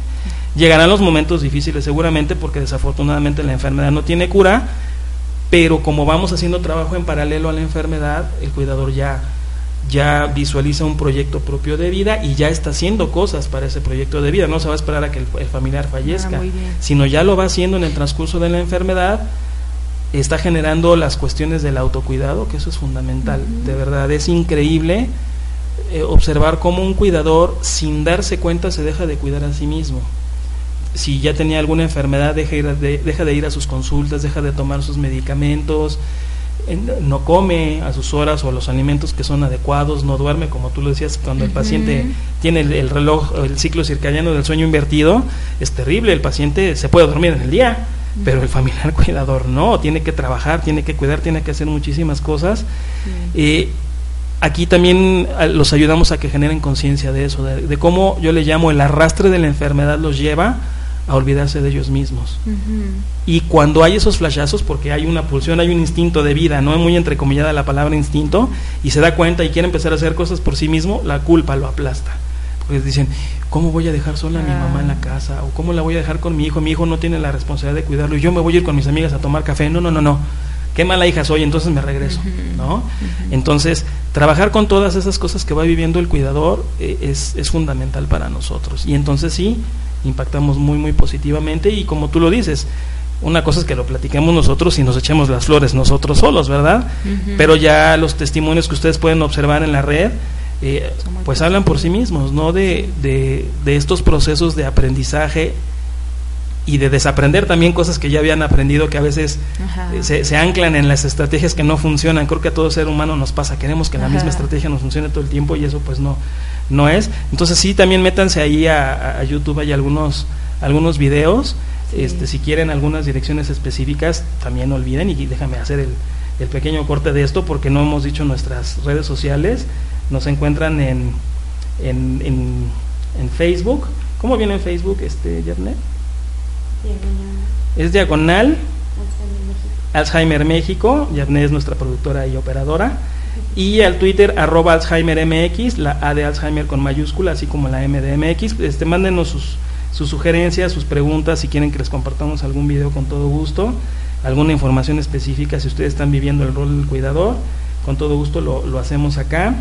Llegarán los momentos difíciles seguramente porque desafortunadamente la enfermedad no tiene cura, pero como vamos haciendo trabajo en paralelo a la enfermedad, el cuidador ya ya visualiza un proyecto propio de vida y ya está haciendo cosas para ese proyecto de vida. No se va a esperar a que el, el familiar fallezca, Ah, sino ya lo va haciendo en el transcurso de la enfermedad. Está generando las cuestiones del autocuidado, que eso es fundamental. De verdad, es increíble eh, observar cómo un cuidador, sin darse cuenta, se deja de cuidar a sí mismo. Si ya tenía alguna enfermedad, deja, ir a- de, deja de ir a sus consultas, deja de tomar sus medicamentos, eh, no come a sus horas o los alimentos que son adecuados, no duerme, como tú lo decías, cuando el paciente tiene el, el reloj, el ciclo circadiano del sueño invertido, es terrible, el paciente se puede dormir en el día, pero el familiar cuidador no, tiene que trabajar, tiene que cuidar, tiene que hacer muchísimas cosas. Eh, aquí también ah, los ayudamos a que generen conciencia de eso, de, de cómo yo le llamo el arrastre de la enfermedad los lleva a olvidarse de ellos mismos. Y cuando hay esos flashazos, porque hay una pulsión, hay un instinto de vida, no es muy entrecomillada la palabra instinto, y se da cuenta y quiere empezar a hacer cosas por sí mismo, la culpa lo aplasta. Porque dicen, ¿cómo voy a dejar sola a mi mamá en la casa? ¿O cómo la voy a dejar con mi hijo? Mi hijo no tiene la responsabilidad de cuidarlo y yo me voy a ir con mis amigas a tomar café. No, no, no, no. Qué mala hija soy, entonces me regreso, ¿no? Entonces, trabajar con todas esas cosas que va viviendo el cuidador eh, es, es fundamental para nosotros. Y entonces sí, impactamos muy, muy positivamente y como tú lo dices, una cosa es que lo platiquemos nosotros y nos echemos las flores nosotros solos, ¿verdad? Pero ya los testimonios que ustedes pueden observar en la red, eh, pues hablan por sí mismos, ¿no? De, de, de estos procesos de aprendizaje y de desaprender también cosas que ya habían aprendido que a veces eh, se, se anclan en las estrategias que no funcionan. Creo que a todo ser humano nos pasa, queremos que la misma estrategia nos funcione todo el tiempo y eso pues no, no es. Entonces sí, también métanse ahí a, a YouTube, hay algunos, algunos videos. Sí. Este, si quieren algunas direcciones específicas, también no olviden y déjame hacer el, el pequeño corte de esto porque no hemos dicho nuestras redes sociales. Nos encuentran en, en, en, en Facebook. ¿Cómo viene en Facebook, este, Yernet? Es diagonal Alzheimer México, Yavne es nuestra productora y operadora, y al Twitter arroba Alzheimer MX, la A de Alzheimer con mayúscula, así como la M de MX, este, mándenos sus, sus sugerencias, sus preguntas, si quieren que les compartamos algún video con todo gusto, alguna información específica, si ustedes están viviendo el rol del cuidador, con todo gusto lo, lo hacemos acá.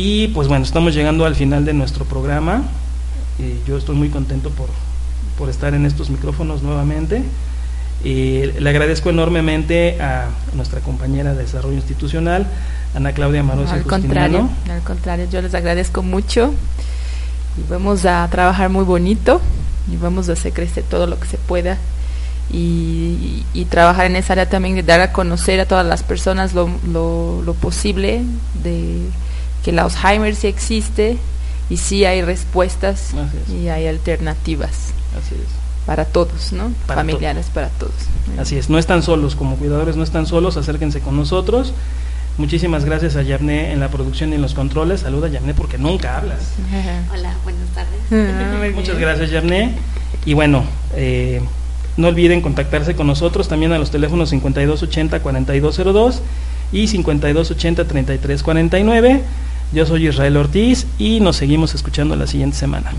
Y pues bueno, estamos llegando al final de nuestro programa. eh, yo estoy muy contento por, por estar en estos micrófonos nuevamente. Eh, le agradezco enormemente a nuestra compañera de desarrollo institucional, Ana Claudia Marosa al contrario, al contrario, yo les agradezco mucho y vamos a trabajar muy bonito y vamos a hacer crecer todo lo que se pueda y, y trabajar en esa área también de dar a conocer a todas las personas lo, lo, lo posible de que el Alzheimer sí existe y sí hay respuestas y hay alternativas Así es. para todos, ¿no? Para Familiares para todos. Así es, no están solos, como cuidadores no están solos, acérquense con nosotros. Muchísimas gracias a Yavne en la producción y en los controles. Saluda Yavne porque nunca hablas. Hola, buenas tardes. Ah, Muchas gracias Yavne. Y bueno, eh, no olviden contactarse con nosotros también a los teléfonos 5280-4202 y 5280-3349. Yo soy Israel Ortiz y nos seguimos escuchando la siguiente semana.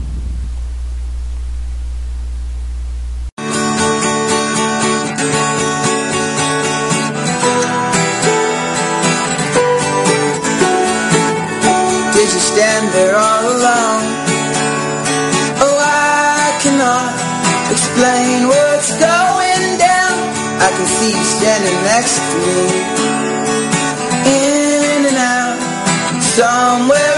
Standing next to me. In and out, somewhere